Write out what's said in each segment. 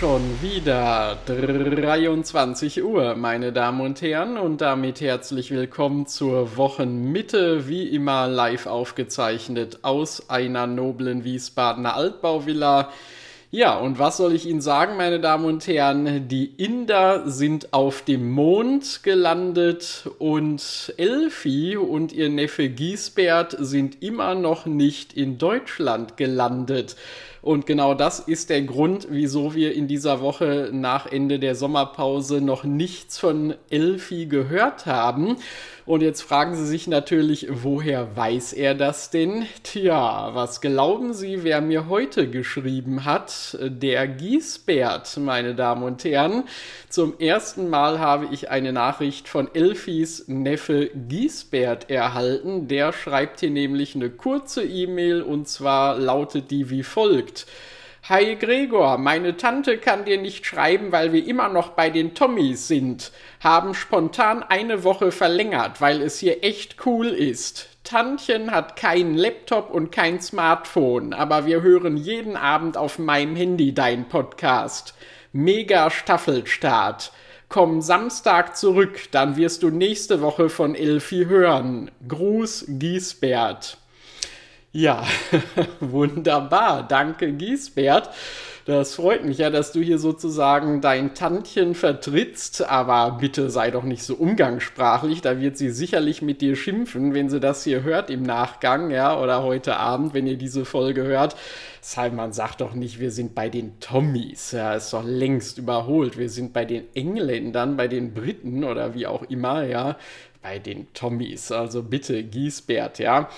Schon wieder 23 Uhr, meine Damen und Herren, und damit herzlich willkommen zur Wochenmitte, wie immer live aufgezeichnet aus einer noblen Wiesbadener Altbauvilla. Ja, und was soll ich Ihnen sagen, meine Damen und Herren? Die Inder sind auf dem Mond gelandet und Elfi und ihr Neffe Giesbert sind immer noch nicht in Deutschland gelandet. Und genau das ist der Grund, wieso wir in dieser Woche nach Ende der Sommerpause noch nichts von Elfi gehört haben. Und jetzt fragen Sie sich natürlich, woher weiß er das denn? Tja, was glauben Sie, wer mir heute geschrieben hat? Der Giesbert, meine Damen und Herren. Zum ersten Mal habe ich eine Nachricht von Elfis Neffe Giesbert erhalten. Der schreibt hier nämlich eine kurze E-Mail und zwar lautet die wie folgt. Hi Gregor, meine Tante kann dir nicht schreiben, weil wir immer noch bei den Tommys sind. Haben spontan eine Woche verlängert, weil es hier echt cool ist. Tantchen hat keinen Laptop und kein Smartphone, aber wir hören jeden Abend auf meinem Handy dein Podcast. Mega Staffelstart. Komm Samstag zurück, dann wirst du nächste Woche von Elfi hören. Gruß Giesbert. Ja, wunderbar. Danke, Giesbert. Das freut mich ja, dass du hier sozusagen dein Tantchen vertrittst, aber bitte sei doch nicht so umgangssprachlich, da wird sie sicherlich mit dir schimpfen, wenn sie das hier hört im Nachgang, ja, oder heute Abend, wenn ihr diese Folge hört. Man sagt doch nicht, wir sind bei den Tommys, ja, ist doch längst überholt. Wir sind bei den Engländern, bei den Briten oder wie auch immer, ja, bei den Tommys. Also bitte, Giesbert, ja.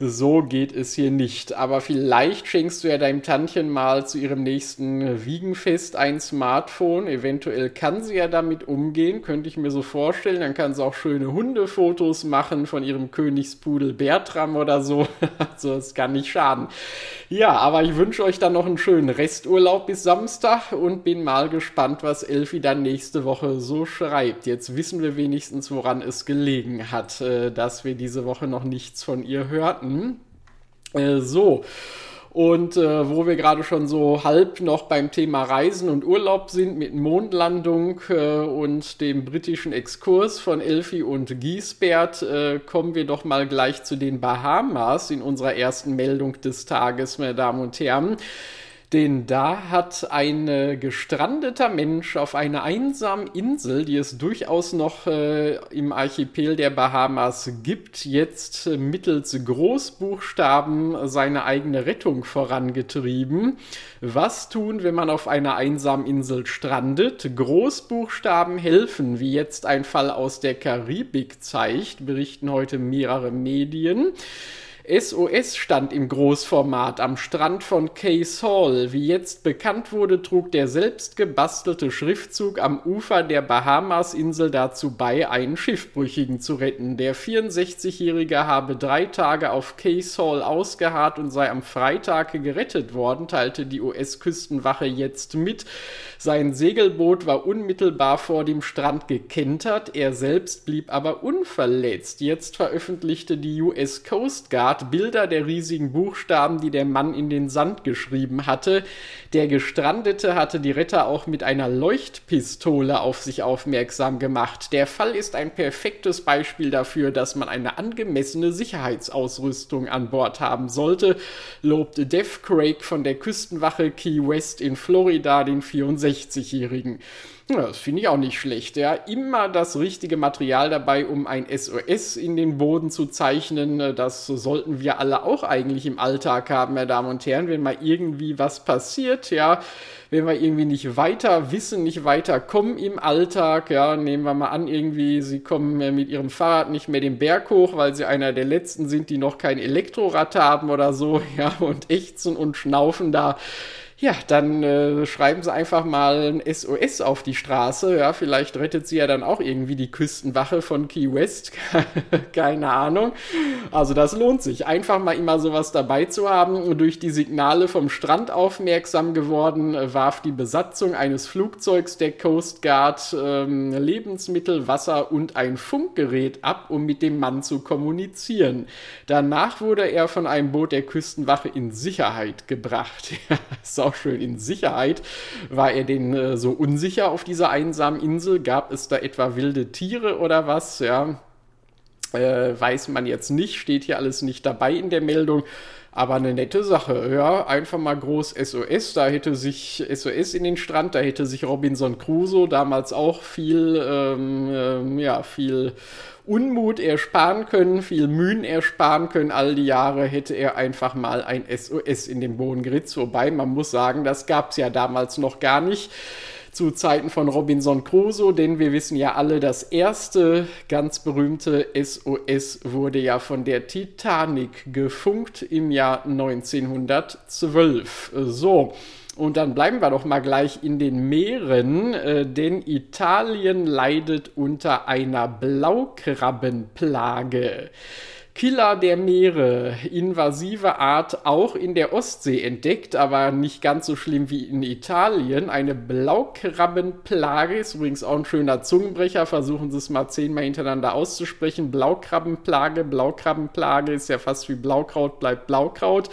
So geht es hier nicht. Aber vielleicht schenkst du ja deinem Tantchen mal zu ihrem nächsten Wiegenfest ein Smartphone. Eventuell kann sie ja damit umgehen, könnte ich mir so vorstellen. Dann kann sie auch schöne Hundefotos machen von ihrem Königspudel Bertram oder so. also es kann nicht schaden. Ja, aber ich wünsche euch dann noch einen schönen Resturlaub bis Samstag und bin mal gespannt, was Elfi dann nächste Woche so schreibt. Jetzt wissen wir wenigstens, woran es gelegen hat, äh, dass wir diese Woche noch nichts von ihr hörten. Äh, so. Und äh, wo wir gerade schon so halb noch beim Thema Reisen und Urlaub sind mit Mondlandung äh, und dem britischen Exkurs von Elfi und Giesbert, äh, kommen wir doch mal gleich zu den Bahamas in unserer ersten Meldung des Tages, meine Damen und Herren. Denn da hat ein äh, gestrandeter Mensch auf einer einsamen Insel, die es durchaus noch äh, im Archipel der Bahamas gibt, jetzt äh, mittels Großbuchstaben seine eigene Rettung vorangetrieben. Was tun, wenn man auf einer einsamen Insel strandet? Großbuchstaben helfen, wie jetzt ein Fall aus der Karibik zeigt, berichten heute mehrere Medien. SOS stand im Großformat am Strand von Case Hall. Wie jetzt bekannt wurde, trug der selbst gebastelte Schriftzug am Ufer der Bahamasinsel dazu bei, einen Schiffbrüchigen zu retten. Der 64-Jährige habe drei Tage auf Case Hall ausgeharrt und sei am Freitag gerettet worden, teilte die US-Küstenwache jetzt mit. Sein Segelboot war unmittelbar vor dem Strand gekentert, er selbst blieb aber unverletzt. Jetzt veröffentlichte die US Coast Guard Art Bilder der riesigen Buchstaben, die der Mann in den Sand geschrieben hatte. Der Gestrandete hatte die Retter auch mit einer Leuchtpistole auf sich aufmerksam gemacht. Der Fall ist ein perfektes Beispiel dafür, dass man eine angemessene Sicherheitsausrüstung an Bord haben sollte, lobte Def Craig von der Küstenwache Key West in Florida den 64-Jährigen. Ja, das finde ich auch nicht schlecht. Ja, immer das richtige Material dabei, um ein SOS in den Boden zu zeichnen. Das sollten wir alle auch eigentlich im Alltag haben, meine Damen und Herren, wenn mal irgendwie was passiert, ja, wenn wir irgendwie nicht weiter wissen, nicht weiter kommen im Alltag, ja, nehmen wir mal an, irgendwie, sie kommen mit ihrem Fahrrad nicht mehr den Berg hoch, weil sie einer der letzten sind, die noch kein Elektrorad haben oder so, ja, und ächzen und schnaufen da ja, dann äh, schreiben sie einfach mal ein SOS auf die Straße. Ja, vielleicht rettet sie ja dann auch irgendwie die Küstenwache von Key West. Keine Ahnung. Also das lohnt sich. Einfach mal immer sowas dabei zu haben. Durch die Signale vom Strand aufmerksam geworden, äh, warf die Besatzung eines Flugzeugs der Coast Guard ähm, Lebensmittel, Wasser und ein Funkgerät ab, um mit dem Mann zu kommunizieren. Danach wurde er von einem Boot der Küstenwache in Sicherheit gebracht. so auch schön in Sicherheit. War er denn äh, so unsicher auf dieser einsamen Insel? Gab es da etwa wilde Tiere oder was? Ja, äh, weiß man jetzt nicht, steht hier alles nicht dabei in der Meldung. Aber eine nette Sache, ja, einfach mal groß SOS, da hätte sich SOS in den Strand, da hätte sich Robinson Crusoe damals auch viel, ähm, ähm, ja, viel Unmut ersparen können, viel Mühen ersparen können. All die Jahre hätte er einfach mal ein SOS in den Boden geritzt. Wobei man muss sagen, das gab es ja damals noch gar nicht zu Zeiten von Robinson Crusoe, denn wir wissen ja alle, das erste ganz berühmte SOS wurde ja von der Titanic gefunkt im Jahr 1912. So. Und dann bleiben wir doch mal gleich in den Meeren, äh, denn Italien leidet unter einer Blaukrabbenplage. Killer der Meere, invasive Art auch in der Ostsee entdeckt, aber nicht ganz so schlimm wie in Italien. Eine Blaukrabbenplage ist übrigens auch ein schöner Zungenbrecher. Versuchen Sie es mal zehnmal hintereinander auszusprechen. Blaukrabbenplage, Blaukrabbenplage ist ja fast wie Blaukraut bleibt Blaukraut.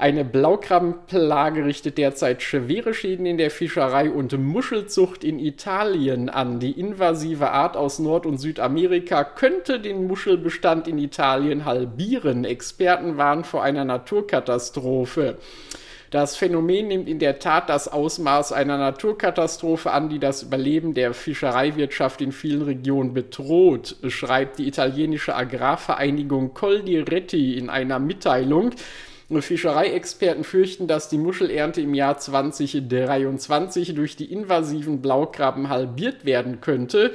Eine Blaukrabbenplage richtet derzeit schwere Schäden in der Fischerei und Muschelzucht in Italien an. Die invasive Art aus Nord- und Südamerika könnte den Muschelbestand in Italien halbieren. Experten warnen vor einer Naturkatastrophe. Das Phänomen nimmt in der Tat das Ausmaß einer Naturkatastrophe an, die das Überleben der Fischereiwirtschaft in vielen Regionen bedroht, schreibt die italienische Agrarvereinigung Coldiretti in einer Mitteilung. Fischereiexperten fürchten, dass die Muschelernte im Jahr 2023 durch die invasiven Blaukrabben halbiert werden könnte.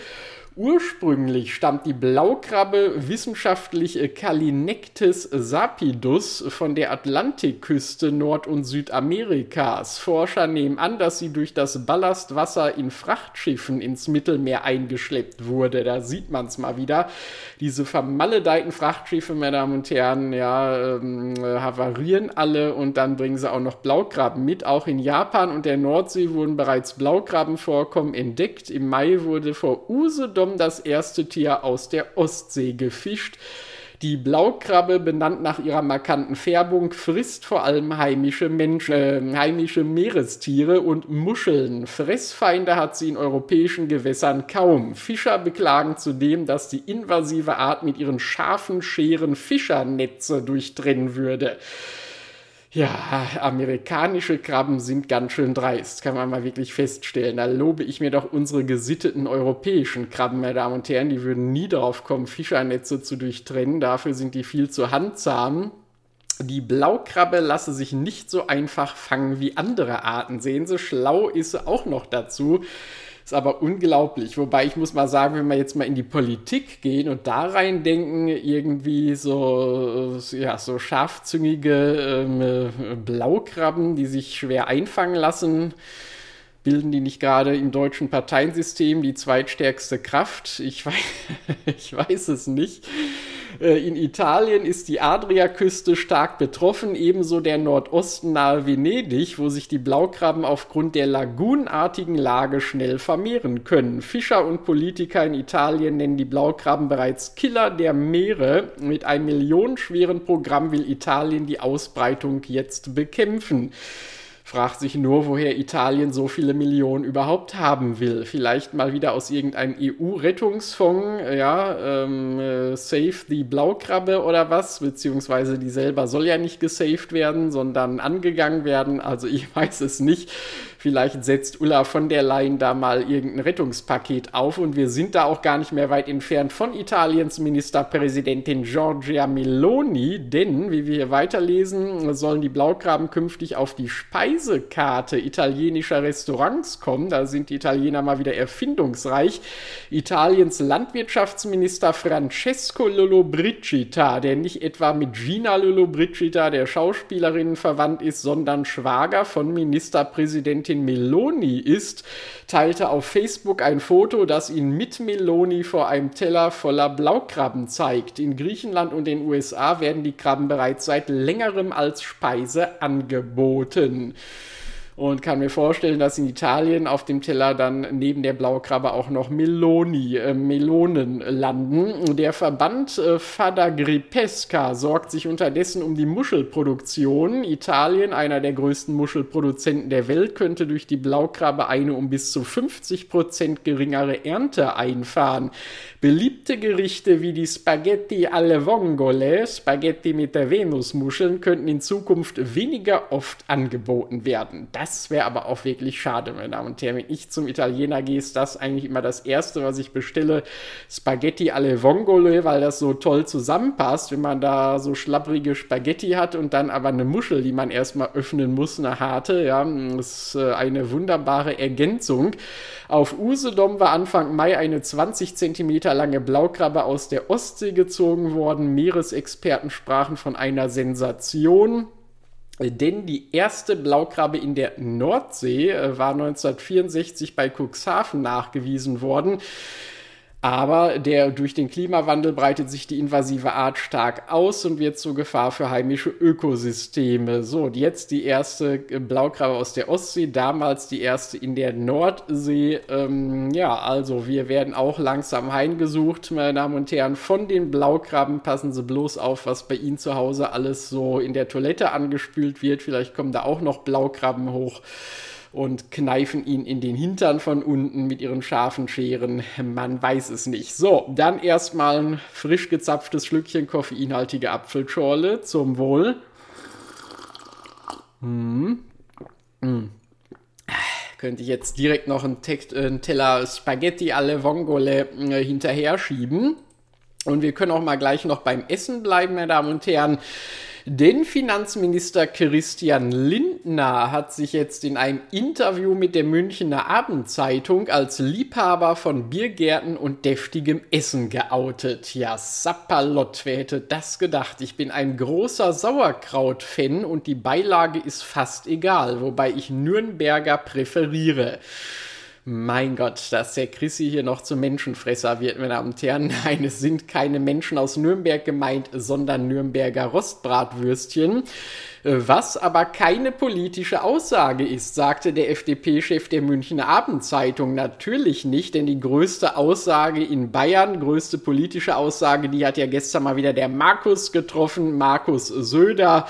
Ursprünglich stammt die Blaukrabbe wissenschaftlich Calinectes sapidus von der Atlantikküste Nord- und Südamerikas. Forscher nehmen an, dass sie durch das Ballastwasser in Frachtschiffen ins Mittelmeer eingeschleppt wurde. Da sieht man es mal wieder. Diese vermaledeiten Frachtschiffe, meine Damen und Herren, ja, ähm, havarieren alle und dann bringen sie auch noch Blaukrabben mit. Auch in Japan und der Nordsee wurden bereits Blaukrabbenvorkommen entdeckt. Im Mai wurde vor Usedom Sturm das erste Tier aus der Ostsee gefischt. Die Blaukrabbe, benannt nach ihrer markanten Färbung, frisst vor allem heimische, Menschen, äh, heimische Meerestiere und Muscheln. Fressfeinde hat sie in europäischen Gewässern kaum. Fischer beklagen zudem, dass die invasive Art mit ihren scharfen Scheren Fischernetze durchtrennen würde. Ja, amerikanische Krabben sind ganz schön dreist, kann man mal wirklich feststellen. Da lobe ich mir doch unsere gesitteten europäischen Krabben, meine Damen und Herren. Die würden nie darauf kommen, Fischernetze zu durchtrennen. Dafür sind die viel zu handzahm. Die Blaukrabbe lasse sich nicht so einfach fangen wie andere Arten. Sehen Sie, schlau ist sie auch noch dazu. Ist aber unglaublich. Wobei ich muss mal sagen, wenn wir jetzt mal in die Politik gehen und da rein denken, irgendwie so, ja, so scharfzüngige ähm, Blaukrabben, die sich schwer einfangen lassen, bilden die nicht gerade im deutschen Parteiensystem die zweitstärkste Kraft? Ich weiß, ich weiß es nicht. Äh, in Italien ist die Adriaküste stark betroffen, ebenso der Nordosten nahe Venedig, wo sich die Blaukrabben aufgrund der lagunartigen Lage schnell vermehren können. Fischer und Politiker in Italien nennen die Blaukrabben bereits Killer der Meere. Mit einem millionenschweren Programm will Italien die Ausbreitung jetzt bekämpfen fragt sich nur, woher Italien so viele Millionen überhaupt haben will. Vielleicht mal wieder aus irgendeinem EU-Rettungsfonds, ja, ähm, äh, Save the Blaukrabbe oder was, beziehungsweise die selber soll ja nicht gesaved werden, sondern angegangen werden. Also ich weiß es nicht. Vielleicht setzt Ulla von der Leyen da mal irgendein Rettungspaket auf und wir sind da auch gar nicht mehr weit entfernt von Italiens Ministerpräsidentin Giorgia Meloni, denn, wie wir hier weiterlesen, sollen die Blaugraben künftig auf die Speisekarte italienischer Restaurants kommen. Da sind die Italiener mal wieder erfindungsreich. Italiens Landwirtschaftsminister Francesco Lollobrigida, der nicht etwa mit Gina Lollobrigida, der Schauspielerin, verwandt ist, sondern Schwager von Ministerpräsidentin Meloni ist, teilte auf Facebook ein Foto, das ihn mit Meloni vor einem Teller voller Blaukrabben zeigt. In Griechenland und den USA werden die Krabben bereits seit längerem als Speise angeboten und kann mir vorstellen, dass in Italien auf dem Teller dann neben der Blaukrabbe auch noch Meloni, äh, Melonen landen. Der Verband äh, Fada Gripesca sorgt sich unterdessen um die Muschelproduktion. Italien, einer der größten Muschelproduzenten der Welt, könnte durch die Blaukrabbe eine um bis zu 50 Prozent geringere Ernte einfahren. Beliebte Gerichte wie die Spaghetti alle Vongole, Spaghetti mit der Venusmuscheln, könnten in Zukunft weniger oft angeboten werden. Das das wäre aber auch wirklich schade, meine Damen und Herren. Wenn ich zum Italiener gehe, ist das eigentlich immer das Erste, was ich bestelle. Spaghetti alle Vongole, weil das so toll zusammenpasst, wenn man da so schlapprige Spaghetti hat und dann aber eine Muschel, die man erstmal öffnen muss, eine harte. Ja, das ist äh, eine wunderbare Ergänzung. Auf Usedom war Anfang Mai eine 20 cm lange Blaukrabbe aus der Ostsee gezogen worden. Meeresexperten sprachen von einer Sensation. Denn die erste Blaukrabbe in der Nordsee äh, war 1964 bei Cuxhaven nachgewiesen worden. Aber der, durch den Klimawandel breitet sich die invasive Art stark aus und wird zur Gefahr für heimische Ökosysteme. So, und jetzt die erste Blaukrabbe aus der Ostsee, damals die erste in der Nordsee. Ähm, ja, also wir werden auch langsam heimgesucht, meine Damen und Herren, von den Blaukrabben. Passen Sie bloß auf, was bei Ihnen zu Hause alles so in der Toilette angespült wird. Vielleicht kommen da auch noch Blaukrabben hoch und kneifen ihn in den Hintern von unten mit ihren scharfen Scheren. Man weiß es nicht. So, dann erstmal ein frisch gezapftes Schlückchen koffeinhaltige Apfelschorle zum Wohl. Hm. Hm. Könnte ich jetzt direkt noch einen, Text, äh, einen Teller Spaghetti alle Vongole äh, hinterher schieben. Und wir können auch mal gleich noch beim Essen bleiben, meine Damen und Herren. Denn Finanzminister Christian Lindner hat sich jetzt in einem Interview mit der Münchner Abendzeitung als Liebhaber von Biergärten und deftigem Essen geoutet. Ja, Sapperlott, wer hätte das gedacht? Ich bin ein großer Sauerkraut-Fan und die Beilage ist fast egal, wobei ich Nürnberger präferiere. Mein Gott, dass der Chrissy hier noch zum Menschenfresser wird, meine Damen und Herren. Nein, es sind keine Menschen aus Nürnberg gemeint, sondern Nürnberger Rostbratwürstchen. Was aber keine politische Aussage ist, sagte der FDP-Chef der Münchner Abendzeitung. Natürlich nicht, denn die größte Aussage in Bayern, größte politische Aussage, die hat ja gestern mal wieder der Markus getroffen, Markus Söder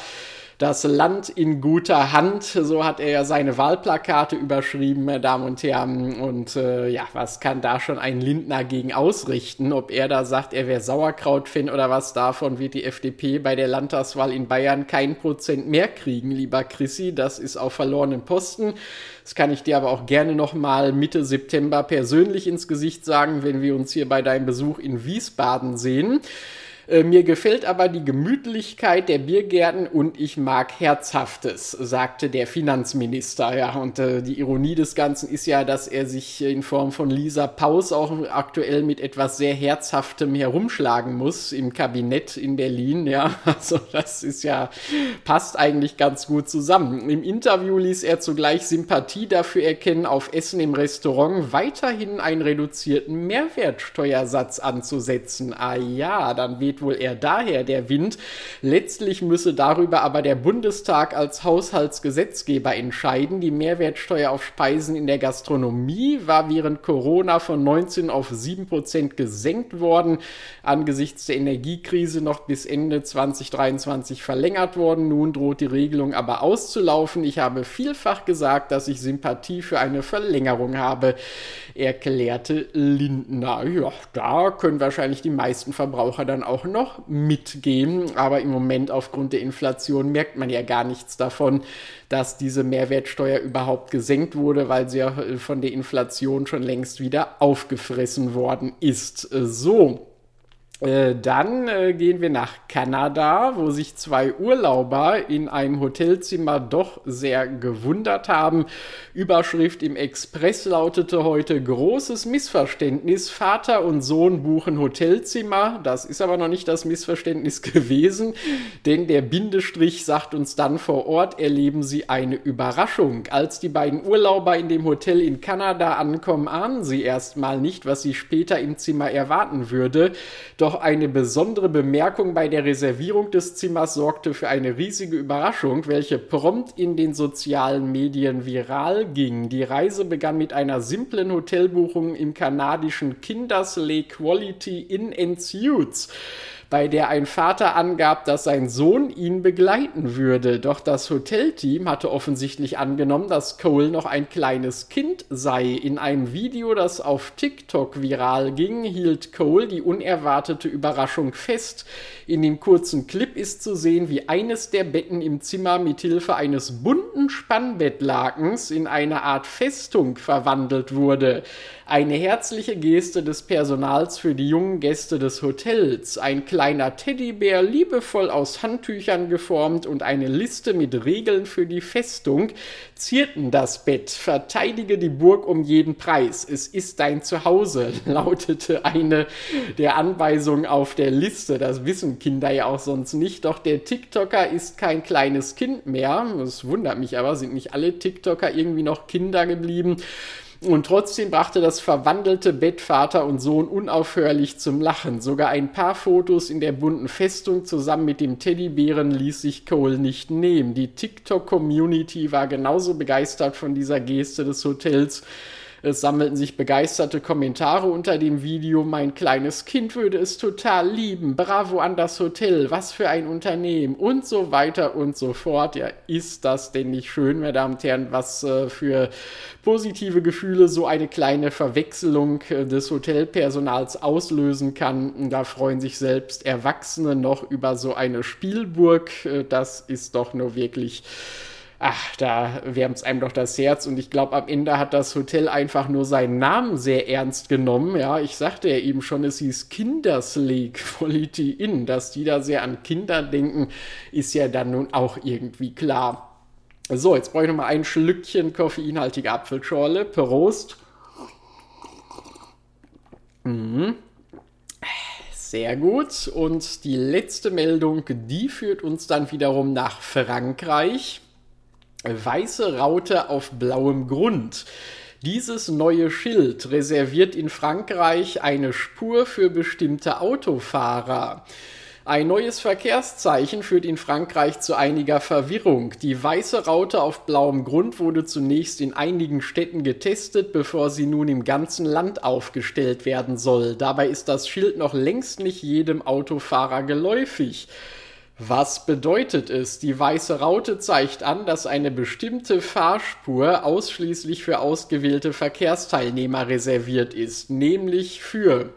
das Land in guter Hand. So hat er ja seine Wahlplakate überschrieben, meine Damen und Herren. Und äh, ja, was kann da schon ein Lindner gegen ausrichten? Ob er da sagt, er wäre Sauerkraut-Fan oder was davon, wird die FDP bei der Landtagswahl in Bayern kein Prozent mehr kriegen, lieber Chrissy. Das ist auf verlorenen Posten. Das kann ich dir aber auch gerne nochmal Mitte September persönlich ins Gesicht sagen, wenn wir uns hier bei deinem Besuch in Wiesbaden sehen. Äh, mir gefällt aber die Gemütlichkeit der Biergärten und ich mag Herzhaftes, sagte der Finanzminister. Ja, und äh, die Ironie des Ganzen ist ja, dass er sich in Form von Lisa Paus auch aktuell mit etwas sehr Herzhaftem herumschlagen muss im Kabinett in Berlin. Ja, also das ist ja, passt eigentlich ganz gut zusammen. Im Interview ließ er zugleich Sympathie dafür erkennen, auf Essen im Restaurant weiterhin einen reduzierten Mehrwertsteuersatz anzusetzen. Ah ja, dann wird weht wohl eher daher der Wind. Letztlich müsse darüber aber der Bundestag als Haushaltsgesetzgeber entscheiden. Die Mehrwertsteuer auf Speisen in der Gastronomie war während Corona von 19 auf 7 Prozent gesenkt worden, angesichts der Energiekrise noch bis Ende 2023 verlängert worden. Nun droht die Regelung aber auszulaufen. Ich habe vielfach gesagt, dass ich Sympathie für eine Verlängerung habe, erklärte Lindner. Ja, da können wahrscheinlich die meisten Verbraucher dann auch noch mitgehen. Aber im Moment aufgrund der Inflation merkt man ja gar nichts davon, dass diese Mehrwertsteuer überhaupt gesenkt wurde, weil sie ja von der Inflation schon längst wieder aufgefressen worden ist. So. Äh, dann äh, gehen wir nach Kanada, wo sich zwei Urlauber in einem Hotelzimmer doch sehr gewundert haben. Überschrift im Express lautete heute großes Missverständnis. Vater und Sohn buchen Hotelzimmer. Das ist aber noch nicht das Missverständnis gewesen, denn der Bindestrich sagt uns dann vor Ort, erleben sie eine Überraschung. Als die beiden Urlauber in dem Hotel in Kanada ankommen, ahnen sie erstmal nicht, was sie später im Zimmer erwarten würde. Doch doch eine besondere Bemerkung bei der Reservierung des Zimmers sorgte für eine riesige Überraschung, welche prompt in den sozialen Medien viral ging. Die Reise begann mit einer simplen Hotelbuchung im kanadischen Kindersley Quality Inn and Suits bei der ein Vater angab, dass sein Sohn ihn begleiten würde. Doch das Hotelteam hatte offensichtlich angenommen, dass Cole noch ein kleines Kind sei. In einem Video, das auf TikTok viral ging, hielt Cole die unerwartete Überraschung fest. In dem kurzen Clip ist zu sehen, wie eines der Betten im Zimmer mit Hilfe eines bunten Spannbettlakens in eine Art Festung verwandelt wurde. Eine herzliche Geste des Personals für die jungen Gäste des Hotels. Ein kleiner Teddybär, liebevoll aus Handtüchern geformt und eine Liste mit Regeln für die Festung zierten das Bett. Verteidige die Burg um jeden Preis. Es ist dein Zuhause, lautete eine der Anweisungen auf der Liste. Das wissen Kinder ja auch sonst nicht. Doch der TikToker ist kein kleines Kind mehr. Das wundert mich aber, sind nicht alle TikToker irgendwie noch Kinder geblieben. Und trotzdem brachte das verwandelte Bett Vater und Sohn unaufhörlich zum Lachen. Sogar ein paar Fotos in der bunten Festung zusammen mit dem Teddybären ließ sich Cole nicht nehmen. Die TikTok-Community war genauso begeistert von dieser Geste des Hotels es sammelten sich begeisterte Kommentare unter dem Video. Mein kleines Kind würde es total lieben. Bravo an das Hotel. Was für ein Unternehmen. Und so weiter und so fort. Ja, ist das denn nicht schön, meine Damen und Herren, was äh, für positive Gefühle so eine kleine Verwechslung äh, des Hotelpersonals auslösen kann. Da freuen sich selbst Erwachsene noch über so eine Spielburg. Äh, das ist doch nur wirklich ach, da wärmt es einem doch das Herz. Und ich glaube, am Ende hat das Hotel einfach nur seinen Namen sehr ernst genommen. Ja, ich sagte ja eben schon, es hieß Kindersley Quality Inn. Dass die da sehr an Kinder denken, ist ja dann nun auch irgendwie klar. So, jetzt brauche ich noch mal ein Schlückchen koffeinhaltige Apfelschorle. Prost. Mhm. Sehr gut. Und die letzte Meldung, die führt uns dann wiederum nach Frankreich weiße Raute auf blauem Grund. Dieses neue Schild reserviert in Frankreich eine Spur für bestimmte Autofahrer. Ein neues Verkehrszeichen führt in Frankreich zu einiger Verwirrung. Die weiße Raute auf blauem Grund wurde zunächst in einigen Städten getestet, bevor sie nun im ganzen Land aufgestellt werden soll. Dabei ist das Schild noch längst nicht jedem Autofahrer geläufig. Was bedeutet es? Die weiße Raute zeigt an, dass eine bestimmte Fahrspur ausschließlich für ausgewählte Verkehrsteilnehmer reserviert ist, nämlich für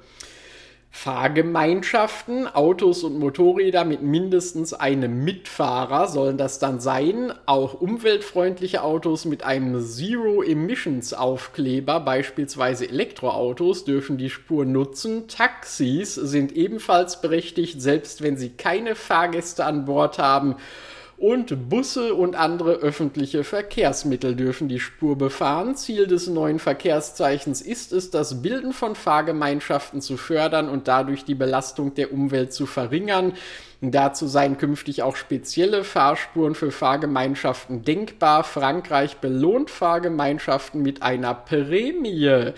Fahrgemeinschaften, Autos und Motorräder mit mindestens einem Mitfahrer sollen das dann sein. Auch umweltfreundliche Autos mit einem Zero-Emissions-Aufkleber, beispielsweise Elektroautos, dürfen die Spur nutzen. Taxis sind ebenfalls berechtigt, selbst wenn sie keine Fahrgäste an Bord haben und Busse und andere öffentliche Verkehrsmittel dürfen die Spur befahren. Ziel des neuen Verkehrszeichens ist es, das Bilden von Fahrgemeinschaften zu fördern und dadurch die Belastung der Umwelt zu verringern. Dazu seien künftig auch spezielle Fahrspuren für Fahrgemeinschaften denkbar. Frankreich belohnt Fahrgemeinschaften mit einer Prämie.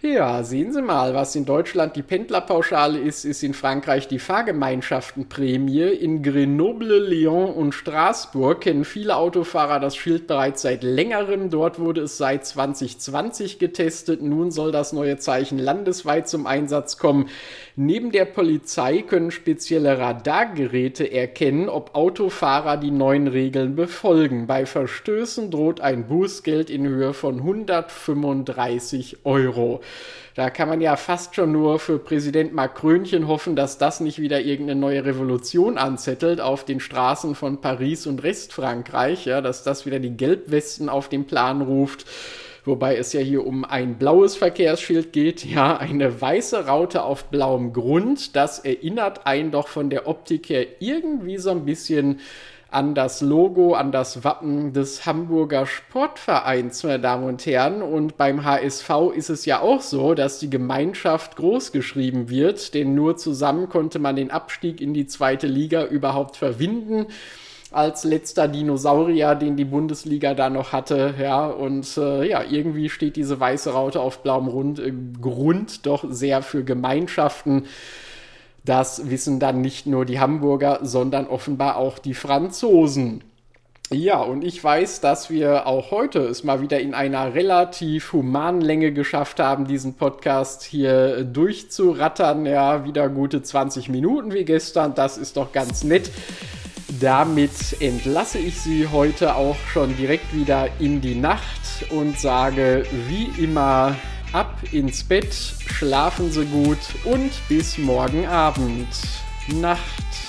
Ja, sehen Sie mal, was in Deutschland die Pendlerpauschale ist, ist in Frankreich die Fahrgemeinschaftenprämie. In Grenoble, Lyon und Straßburg kennen viele Autofahrer das Schild bereits seit längerem. Dort wurde es seit 2020 getestet. Nun soll das neue Zeichen landesweit zum Einsatz kommen. Neben der Polizei können spezielle Radargeräte erkennen, ob Autofahrer die neuen Regeln befolgen. Bei Verstößen droht ein Bußgeld in Höhe von 135 Euro. Da kann man ja fast schon nur für Präsident Macrönchen hoffen, dass das nicht wieder irgendeine neue Revolution anzettelt auf den Straßen von Paris und Restfrankreich, ja, dass das wieder die Gelbwesten auf den Plan ruft wobei es ja hier um ein blaues Verkehrsschild geht, ja, eine weiße Raute auf blauem Grund. Das erinnert einen doch von der Optik her irgendwie so ein bisschen an das Logo, an das Wappen des Hamburger Sportvereins, meine Damen und Herren. Und beim HSV ist es ja auch so, dass die Gemeinschaft groß geschrieben wird, denn nur zusammen konnte man den Abstieg in die zweite Liga überhaupt verwinden als letzter Dinosaurier, den die Bundesliga da noch hatte. Ja, und äh, ja, irgendwie steht diese weiße Raute auf blauem Rund, äh, Grund doch sehr für Gemeinschaften. Das wissen dann nicht nur die Hamburger, sondern offenbar auch die Franzosen. Ja, und ich weiß, dass wir auch heute es mal wieder in einer relativ humanen Länge geschafft haben, diesen Podcast hier durchzurattern. Ja, wieder gute 20 Minuten wie gestern. Das ist doch ganz nett damit entlasse ich Sie heute auch schon direkt wieder in die Nacht und sage wie immer ab ins Bett, schlafen Sie gut und bis morgen Abend. Nacht.